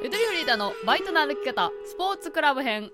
ゆとりフリーターのバイトの歩き方スポーツクラブ編。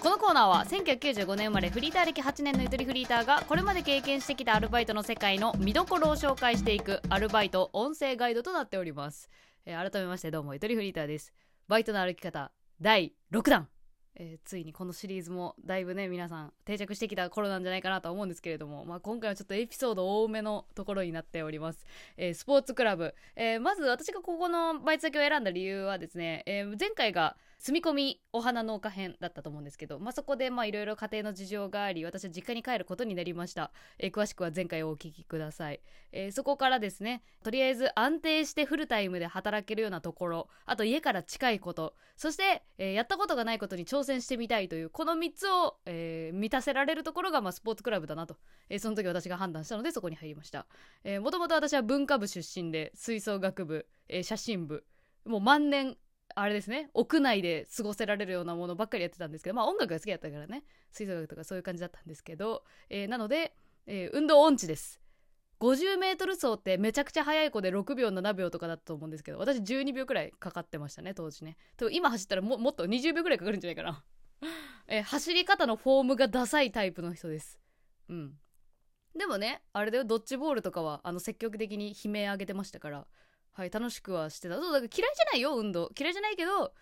このコーナーは1995年生まれフリーター歴8年のゆとりフリーターがこれまで経験してきたアルバイトの世界の見どころを紹介していくアルバイト音声ガイドとなっております、えー改めましてどうもゆとりフリーターです。バイトの歩き方第6弾。えーついにこのシリーズもだいぶね皆さん定着してきた頃なんじゃないかなとは思うんですけれども、まあ、今回はちょっとエピソード多めのところになっております、えースポーツクラブ、えーまず私がここのバイト先を選んだ理由はですね、えー前回が住み込みお花農家編だったと思うんですけど、まあ、そこでいろいろ家庭の事情があり私は実家に帰ることになりました、えー詳しくは前回お聞きください、えーそこからですねとりあえず安定してフルタイムで働けるようなところあと家から近いことそして、えーやったことがないことに挑戦してみたいというこの3つを、えー満たせられるところが、まあ、スポーツクラブだなと、えーその時私が判断したのでそこに入りました。もともと私は文化部出身で吹奏楽部、えー写真部もう万年あれですね。屋内で過ごせられるようなものばっかりやってたんですけど。まあ音楽が好きだったからね。吹奏楽とかそういう感じだったんですけど、えーなので、えー運動音痴です。50m 走ってめちゃくちゃ速い子で6秒7秒とかだったと思うんですけど。私12秒くらいかかってましたね当時ね。今走ったらももっと20秒くらいかかるんじゃないかな、えー走り方のフォームがダサいタイプの人です。うん。でもねあれだよ。ドッジボールとかはあの積極的に悲鳴上げてましたから。はい楽しくはしてたそうだから嫌いじゃないよ運動嫌いじゃないけど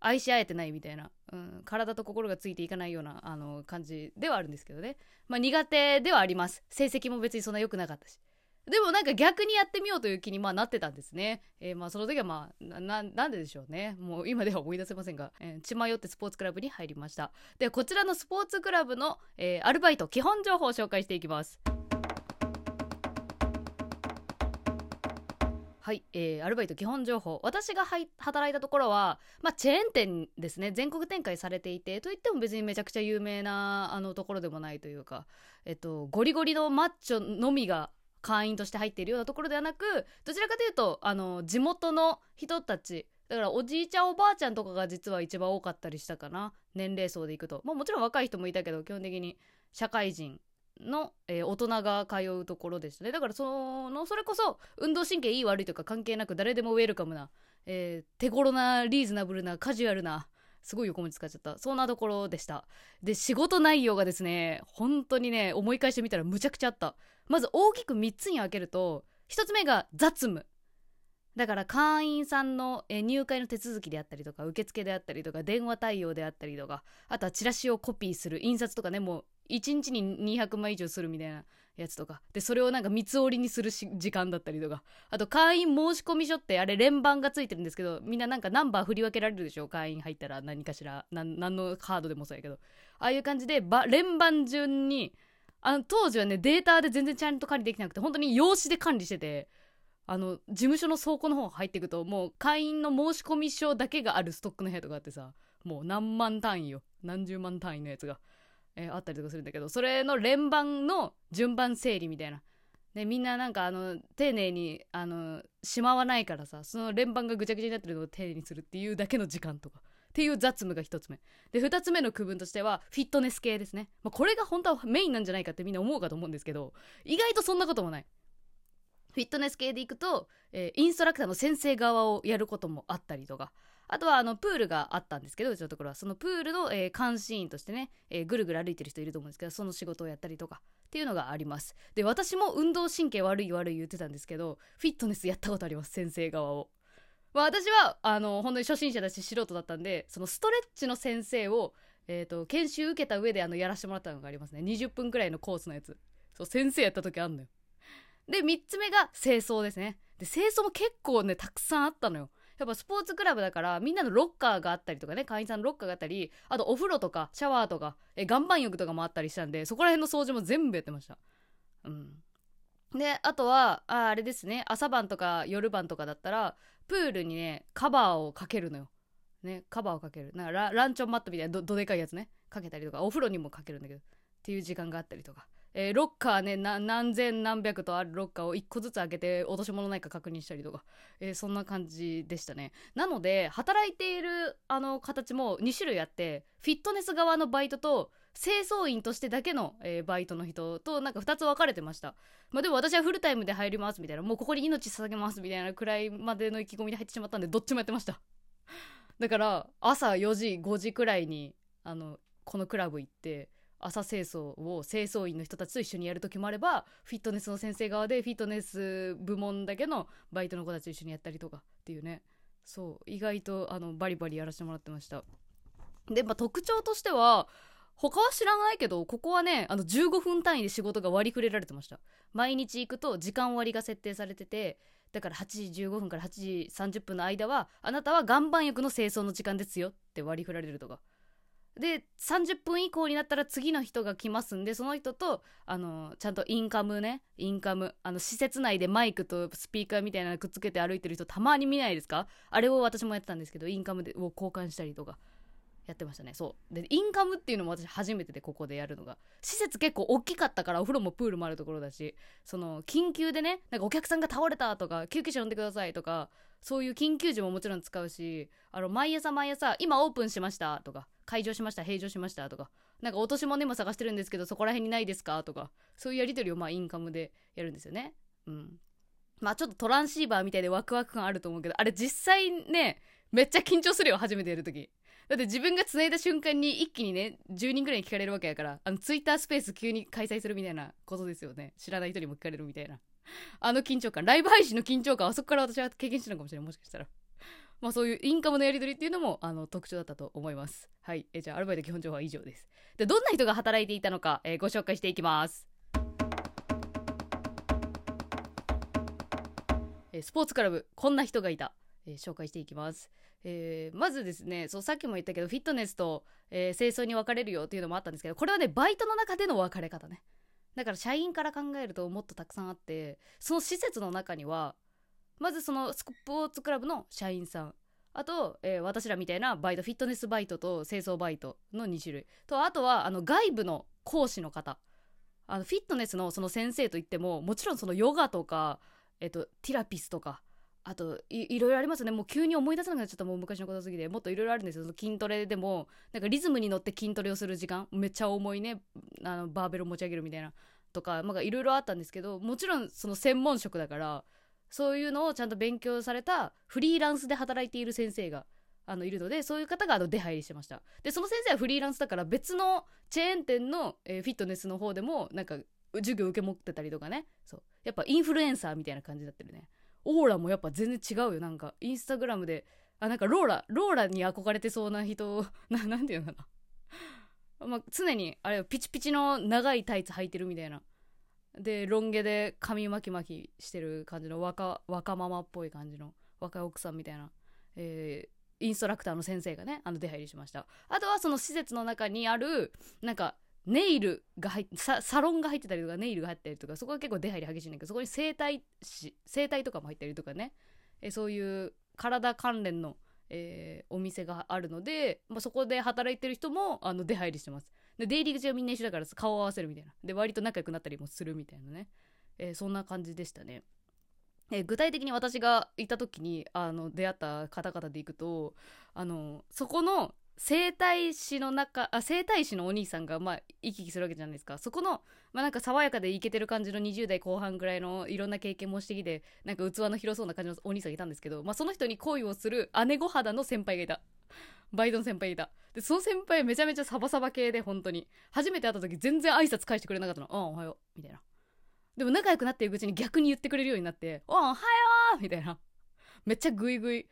愛し合えてないみたいな、うん、体と心がついていかないようなあの感じではあるんですけどねまあ苦手ではあります成績も別にそんな良くなかったしでもなんか逆にやってみようという気にまあなってたんですね。えーまあその時はまあななんででしょうね。もう今では思い出せませんが、えー血迷ってスポーツクラブに入りました。でこちらのスポーツクラブの、えーアルバイト基本情報を紹介していきます。はい、えーアルバイト基本情報。私が働いたところは、まあ、チェーン店ですね。全国展開されていてといっても別にめちゃくちゃ有名なあのところでもないというか、えっと、ゴリゴリのマッチョのみが会員として入っているようなところではなくどちらかというとあの地元の人たちだからおじいちゃんおばあちゃんとかが実は一番多かったりしたかな。年齢層でいくと、まあ、もちろん若い人もいたけど基本的に社会人の、えー大人が通うところでしたね。だからそのそれこそ運動神経いい悪いとか関係なく誰でもウェルカムな、えー手頃なリーズナブルなカジュアルなすごい横文字使っちゃった。そんなところでした。で仕事内容がですね本当にね思い返してみたらむちゃくちゃあった。まず大きく3つに分けると1つ目が雑務。だから会員さんの入会の手続きであったりとか受付であったりとか電話対応であったりとかあとはチラシをコピーする印刷とかねもう1日に200枚以上するみたいなやつとか。でそれをなんか三つ折りにする時間だったりとか。あと会員申込書ってあれ連番がついてるんですけどみんななんかナンバー振り分けられるでしょ？会員入ったら何かしら。何のカードでもそうやけど。ああいう感じで連番順にあの当時はねデータで全然ちゃんと管理できなくて本当に用紙で管理しててあの事務所の倉庫の方入っていくともう会員の申込書だけがあるストックの部屋とかあってさもう何万単位よ。何十万単位のやつが、えーあったりとかするんだけどそれの連番の順番整理みたいな。でみんななんかあの丁寧にあのしまわないからさその連番がぐちゃぐちゃになってるのを丁寧にするっていうだけの時間とか。っていう雑務が一つ目。で二つ目の区分としてはフィットネス系ですね、まあ、これが本当はメインなんじゃないかってみんな思うかと思うんですけど意外とそんなこともない。フィットネス系でいくと、えーインストラクターの先生側をやることもあったりとか。あとはあのプールがあったんですけどうちのところはそのプールの、えー監視員としてね、えーぐるぐる歩いてる人いると思うんですけどその仕事をやったりとかっていうのがあります。で私も運動神経悪い悪い言ってたんですけどフィットネスやったことあります先生側を。まあ、私はあの本当に初心者だし素人だったんでそのストレッチの先生を、えー、と研修受けた上であのやらせてもらったのがありますね。20分くらいのコースのやつ。そう先生やった時あんのよ。で3つ目が清掃ですね。で清掃も結構ねたくさんあったのよ。やっぱスポーツクラブだからみんなのロッカーがあったりとかね会員さんのロッカーがあったりあとお風呂とかシャワーとかえ岩盤浴とかもあったりしたんでそこら辺の掃除も全部やってました。うん。であとはああれですね朝晩とか夜晩とかだったらプールにねカバーをかけるのよ。ねカバーをかける。なんかラランチョンマットみたいなどどでかいやつねかけたりとかお風呂にもかけるんだけどっていう時間があったりとか、えーロッカーね何千何百とあるロッカーを1個ずつ開けて落とし物ないか確認したりとか、えーそんな感じでしたね。なので働いているあの形も2種類あってフィットネス側のバイトと清掃員としてだけの、えーバイトの人となんか2つ分かれてました。まあでも私はフルタイムで入りますみたいな。もうここに命捧げますみたいなくらいまでの意気込みで入ってしまったんでどっちもやってました。だから朝4時5時くらいにあのこのクラブ行って朝清掃を清掃員の人たちと一緒にやる時もあればフィットネスの先生側でフィットネス部門だけのバイトの子たちと一緒にやったりとかっていうね。そう。意外とあのバリバリやらせてもらってました。で、まあ、特徴としては他は知らないけどここはねあの15分単位で仕事が割り振れられてました。毎日行くと時間割が設定されててだから8時15分から8時30分の間はあなたは岩盤浴の清掃の時間ですよって割り振られるとか。で30分以降になったら次の人が来ますんでその人とあのちゃんとインカムねインカムあの施設内でマイクとスピーカーみたいなのくっつけて歩いてる人たまに見ないですか？あれを私もやってたんですけどインカムでを交換したりとかやってましたね。そう。でインカムっていうのも私初めてでここでやるのが。施設結構大きかったからお風呂もプールもあるところだしその緊急でねなんかお客さんが倒れたとか救急車呼んでくださいとかそういう緊急時ももちろん使うしあの毎朝毎朝今オープンしましたとか開場しました閉場しましたとか。なんか落とし物も探してるんですけどそこら辺にないですかとか。そういうやり取りをまあインカムでやるんですよね。うん。まあちょっとトランシーバーみたいでワクワク感あると思うけどあれ実際ねめっちゃ緊張するよ初めてやるときだって自分が繋いだ瞬間に一気にね10人ぐらいに聞かれるわけやからあのツイッタースペース急に開催するみたいなことですよね。知らない人にも聞かれるみたいな。あの緊張感。ライブ配信の緊張感あそこから私は経験してるのかもしれない。もしかしたら。まあそういうインカムのやり取りっていうのもあの特徴だったと思います。はい。えじゃあアルバイト基本情報は以上です。でどんな人が働いていたのか、えー、ご紹介していきます。え、スポーツクラブこんな人がいた、えー、紹介していきます。えー、まずですねそうさっきも言ったけどフィットネスと、えー、清掃に分かれるよっていうのもあったんですけどこれはねバイトの中での分かれ方ね。だから社員から考えるともっとたくさんあってその施設の中にはまずそのスポーツクラブの社員さん。あと、えー、私らみたいなバイトフィットネスバイトと清掃バイトの2種類。とあとはあの外部の講師の方。あのフィットネスのその先生といってももちろんそのヨガとか、えっと、ティラピスとかあといろいろありますよね。もう急に思い出せなくなっちゃった。もう昔のことすぎて。もっといろいろあるんですよ。筋トレでもなんかリズムに乗って筋トレをする時間めっちゃ重いね。あのバーベルを持ち上げるみたいな。とかいろいろあったんですけどもちろんその専門職だからそういうのをちゃんと勉強されたフリーランスで働いている先生があのいるのでそういう方があの出入りしてました。でその先生はフリーランスだから別のチェーン店の、えー、フィットネスの方でもなんか授業受け持ってたりとかね。そう。やっぱインフルエンサーみたいな感じになってるね。オーラもやっぱ全然違うよ。なんかインスタグラムであなんかローラローラに憧れてそうな人 ななんていうのかな。まあ、常にあれピチピチの長いタイツ履いてるみたいな。でロン毛で髪巻き巻きしてる感じの若若ママっぽい感じの若い奥さんみたいな、えー、インストラクターの先生がねあの出入りしました。あとはその施設の中にあるなんかネイルが入ってサロンが入ってたりとかネイルが入ってたりとかそこは結構出入り激しいんだけどそこに整体師整体とかも入ったりとかね。えそういう体関連の、えー、お店があるので、まあ、そこで働いてる人もあの出入りしてます。で出入り口はみんな一緒だから顔を合わせるみたいな。で割と仲良くなったりもするみたいなね、えー、そんな感じでしたね。え具体的に私がいた時にあの出会った方々でいくとあのそこの整体師の中あ整体師のお兄さんがまあ行き来するわけじゃないですか。そこのまあなんか爽やかでイケてる感じの20代後半ぐらいのいろんな経験もしてきてなんか器の広そうな感じのお兄さんがいたんですけど、まあ、その人に恋をする姉御肌の先輩がいた。バイトの先輩いた。でその先輩めちゃめちゃサバサバ系で本当に。初めて会った時全然挨拶返してくれなかったの「ああおはよう」みたいな。でも仲良くなっていくうちに逆に言ってくれるようになって「おおはよう」みたいな。めっちゃグイグイ。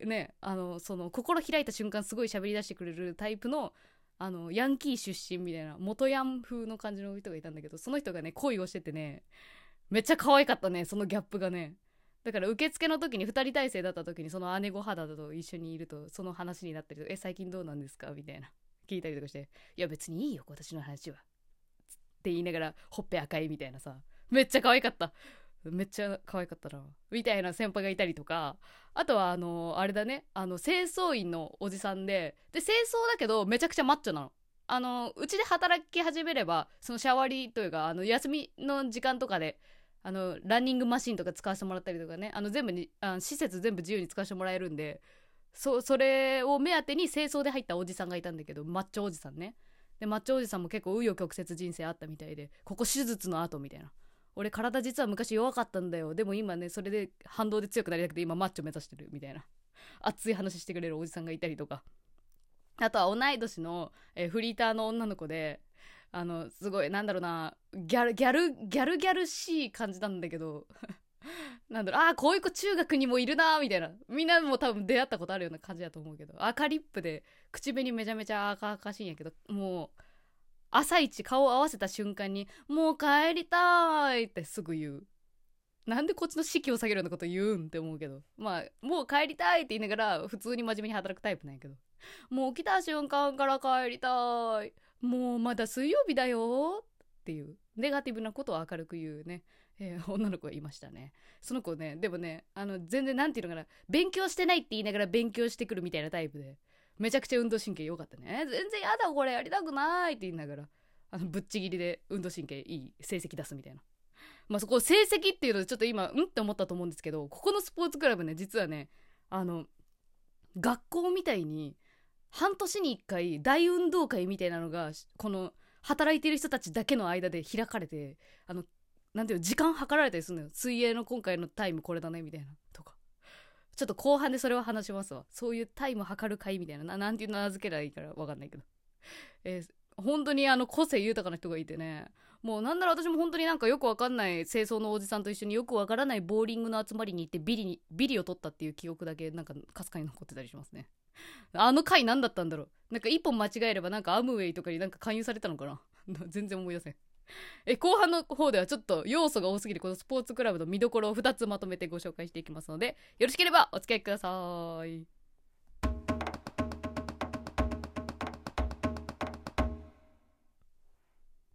ねあのその心開いた瞬間すごい喋り出してくれるタイプのあのヤンキー出身みたいな元ヤン風の感じの人がいたんだけどその人がね恋をしててねめっちゃ可愛かったねそのギャップがね。だから受付の時に2人体制だった時にその姉御肌と一緒にいるとその話になったりとえ最近どうなんですか？みたいな。聞いたりとかしていや別にいいよ私の話は。って言いながらほっぺ赤いみたいなさ。めっちゃ可愛かった。めっちゃ可愛かったな。みたいな先輩がいたりとか。あとはあのあれだね。あの清掃員のおじさんでで清掃だけどめちゃくちゃマッチョなの。あのうちで働き始めればそのシャワリというかあの休みの時間とかであのランニングマシンとか使わせてもらったりとかね。あの全部にあの施設全部自由に使わせてもらえるんで。そそれを目当てに清掃で入ったおじさんがいたんだけどマッチョおじさんね。でマッチョおじさんも結構紆余曲折人生あったみたいでここ手術の後みたいな。俺体実は昔弱かったんだよ。でも今ねそれで反動で強くなりたくて今マッチョ目指してるみたいな。熱い話してくれるおじさんがいたりとか。あとは同い年の、えー、フリーターの女の子であのすごいなんだろうなギャルギャルギャルギャルしい感じなんだけど なんだろうああこういう子中学にもいるなみたいな。みんなも多分出会ったことあるような感じだと思うけど赤リップで口紅めちゃめちゃ赤々しいんやけどもう朝一顔を合わせた瞬間に「もう帰りたい」ってすぐ言う。なんでこっちの士気を下げるようなこと言うんって思うけどまあもう帰りたいって言いながら普通に真面目に働くタイプなんやけどもう来た瞬間から帰りたい。もうまだ水曜日だよ。っていう。ネガティブなことを明るく言うね。えー、女の子がいましたね。その子ね、でもね、あの、全然なんていうのかな、勉強してないって言いながら勉強してくるみたいなタイプで、めちゃくちゃ運動神経良かったね。全然やだ、これ。やりたくないって言いながら、あの、ぶっちぎりで運動神経いい成績出すみたいな。まあ、そこ、成績っていうのでちょっと今、うんって思ったと思うんですけど、ここのスポーツクラブね、実はね、あの、学校みたいに、半年に1回大運動会みたいなのが、この、働いてる人たちだけの間で開かれて、あの、なんていう時間計られたりするのよ。水泳の今回のタイムこれだねみたいなとか。ちょっと後半でそれは話しますわ。そういうタイム測る会みたいななんていう名付けたらいいから分かんないけど。えー、本当にあの個性豊かな人がいてね。もうなんなら私も本当になんかよくわかんない清掃のおじさんと一緒によくわからないボーリングの集まりに行ってビリにビリを取ったっていう記憶だけなんかかすかに残ってたりしますね。あの回何だったんだろう。なんか一本間違えればなんかアムウェイとかになんか勧誘されたのかな。全然思い出せん。え後半の方ではちょっと要素が多すぎるこのスポーツクラブの見どころを2つまとめてご紹介していきますのでよろしければお付き合いください。